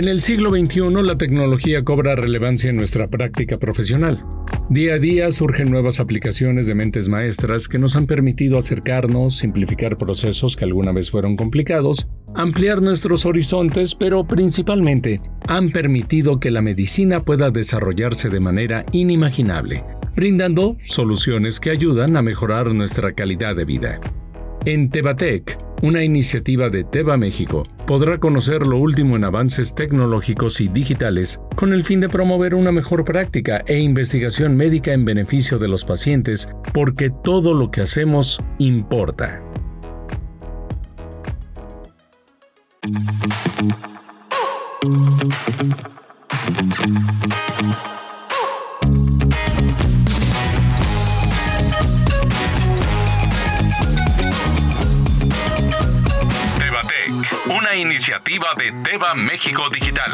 En el siglo XXI la tecnología cobra relevancia en nuestra práctica profesional. Día a día surgen nuevas aplicaciones de mentes maestras que nos han permitido acercarnos, simplificar procesos que alguna vez fueron complicados, ampliar nuestros horizontes, pero principalmente han permitido que la medicina pueda desarrollarse de manera inimaginable, brindando soluciones que ayudan a mejorar nuestra calidad de vida. En Tebatec, una iniciativa de Teba México, podrá conocer lo último en avances tecnológicos y digitales con el fin de promover una mejor práctica e investigación médica en beneficio de los pacientes, porque todo lo que hacemos importa. Iniciativa de Teva México Digital.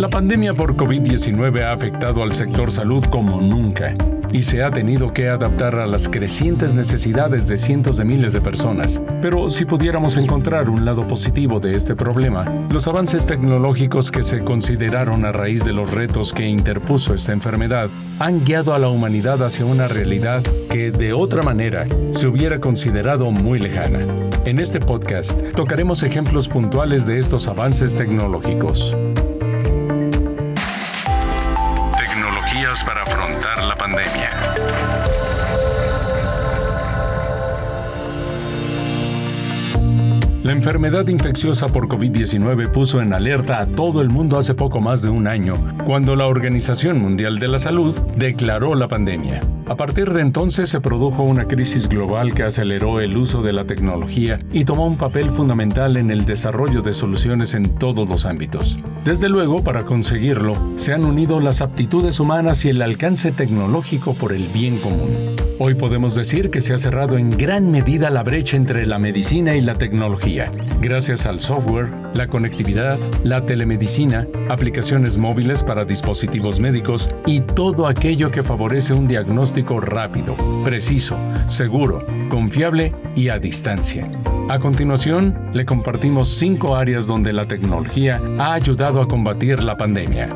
La pandemia por COVID-19 ha afectado al sector salud como nunca y se ha tenido que adaptar a las crecientes necesidades de cientos de miles de personas. Pero si pudiéramos encontrar un lado positivo de este problema, los avances tecnológicos que se consideraron a raíz de los retos que interpuso esta enfermedad han guiado a la humanidad hacia una realidad que de otra manera se hubiera considerado muy lejana. En este podcast tocaremos ejemplos puntuales de estos avances tecnológicos. Para afrontar la pandemia. La enfermedad infecciosa por COVID-19 puso en alerta a todo el mundo hace poco más de un año, cuando la Organización Mundial de la Salud declaró la pandemia. A partir de entonces se produjo una crisis global que aceleró el uso de la tecnología y tomó un papel fundamental en el desarrollo de soluciones en todos los ámbitos. Desde luego, para conseguirlo, se han unido las aptitudes humanas y el alcance tecnológico por el bien común. Hoy podemos decir que se ha cerrado en gran medida la brecha entre la medicina y la tecnología, gracias al software, la conectividad, la telemedicina, aplicaciones móviles para dispositivos médicos y todo aquello que favorece un diagnóstico rápido, preciso, seguro, confiable y a distancia. A continuación, le compartimos cinco áreas donde la tecnología ha ayudado a combatir la pandemia.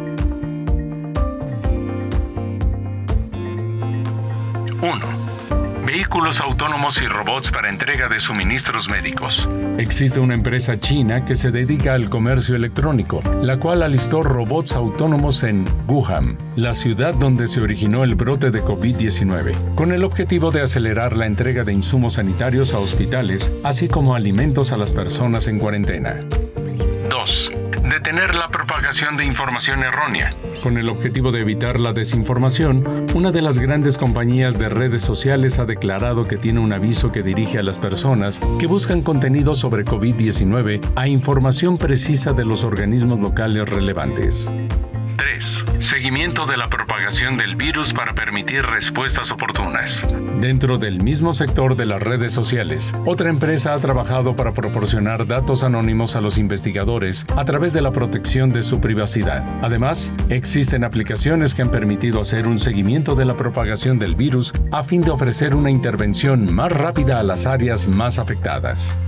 1. Vehículos autónomos y robots para entrega de suministros médicos. Existe una empresa china que se dedica al comercio electrónico, la cual alistó robots autónomos en Wuhan, la ciudad donde se originó el brote de COVID-19, con el objetivo de acelerar la entrega de insumos sanitarios a hospitales, así como alimentos a las personas en cuarentena. 2 detener la propagación de información errónea. Con el objetivo de evitar la desinformación, una de las grandes compañías de redes sociales ha declarado que tiene un aviso que dirige a las personas que buscan contenido sobre COVID-19 a información precisa de los organismos locales relevantes. 3. Seguimiento de la propagación del virus para permitir respuestas oportunas. Dentro del mismo sector de las redes sociales, otra empresa ha trabajado para proporcionar datos anónimos a los investigadores a través de la protección de su privacidad. Además, existen aplicaciones que han permitido hacer un seguimiento de la propagación del virus a fin de ofrecer una intervención más rápida a las áreas más afectadas.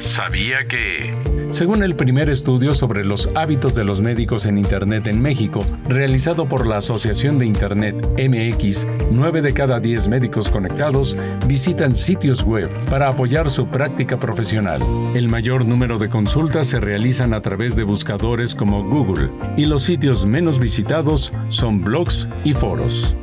¿Sabía que... Según el primer estudio sobre los hábitos de los médicos en Internet en México, realizado por la Asociación de Internet MX, 9 de cada 10 médicos conectados visitan sitios web para apoyar su práctica profesional. El mayor número de consultas se realizan a través de buscadores como Google y los sitios menos visitados son blogs y foros.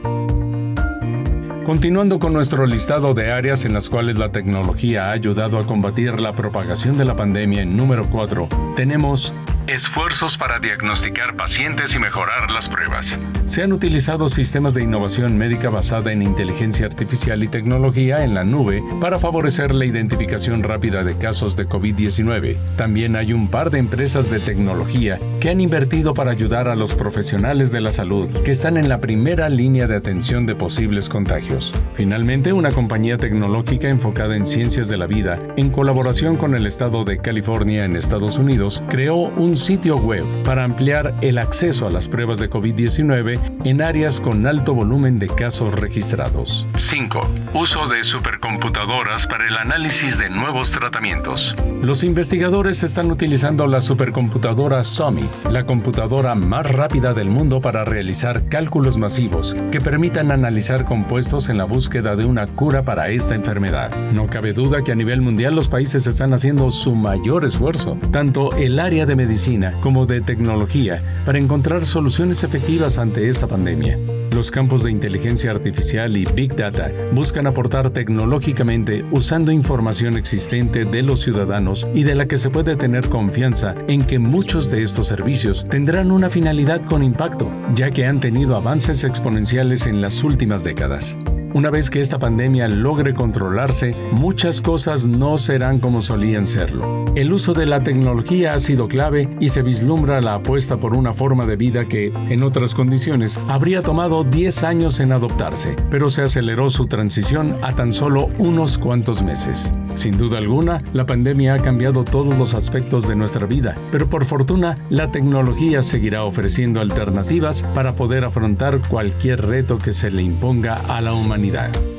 Continuando con nuestro listado de áreas en las cuales la tecnología ha ayudado a combatir la propagación de la pandemia en número 4, tenemos Esfuerzos para diagnosticar pacientes y mejorar las pruebas. Se han utilizado sistemas de innovación médica basada en inteligencia artificial y tecnología en la nube para favorecer la identificación rápida de casos de COVID-19. También hay un par de empresas de tecnología que han invertido para ayudar a los profesionales de la salud que están en la primera línea de atención de posibles contagios. Finalmente, una compañía tecnológica enfocada en ciencias de la vida, en colaboración con el estado de California en Estados Unidos, creó un un sitio web para ampliar el acceso a las pruebas de COVID-19 en áreas con alto volumen de casos registrados. 5. Uso de supercomputadoras para el análisis de nuevos tratamientos. Los investigadores están utilizando la supercomputadora SOMI, la computadora más rápida del mundo para realizar cálculos masivos que permitan analizar compuestos en la búsqueda de una cura para esta enfermedad. No cabe duda que a nivel mundial los países están haciendo su mayor esfuerzo, tanto el área de medicina como de tecnología, para encontrar soluciones efectivas ante esta pandemia. Los campos de inteligencia artificial y Big Data buscan aportar tecnológicamente usando información existente de los ciudadanos y de la que se puede tener confianza en que muchos de estos servicios tendrán una finalidad con impacto, ya que han tenido avances exponenciales en las últimas décadas. Una vez que esta pandemia logre controlarse, muchas cosas no serán como solían serlo. El uso de la tecnología ha sido clave y se vislumbra la apuesta por una forma de vida que, en otras condiciones, habría tomado 10 años en adoptarse, pero se aceleró su transición a tan solo unos cuantos meses. Sin duda alguna, la pandemia ha cambiado todos los aspectos de nuestra vida, pero por fortuna, la tecnología seguirá ofreciendo alternativas para poder afrontar cualquier reto que se le imponga a la humanidad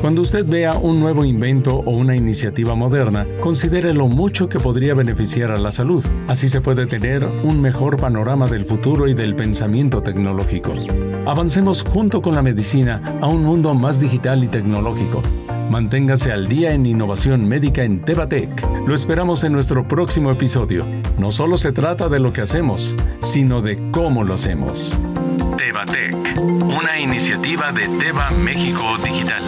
cuando usted vea un nuevo invento o una iniciativa moderna, considere lo mucho que podría beneficiar a la salud. Así se puede tener un mejor panorama del futuro y del pensamiento tecnológico. Avancemos junto con la medicina a un mundo más digital y tecnológico. Manténgase al día en innovación médica en Tevatec. Lo esperamos en nuestro próximo episodio. No solo se trata de lo que hacemos, sino de cómo lo hacemos. Una iniciativa de Teva México Digital.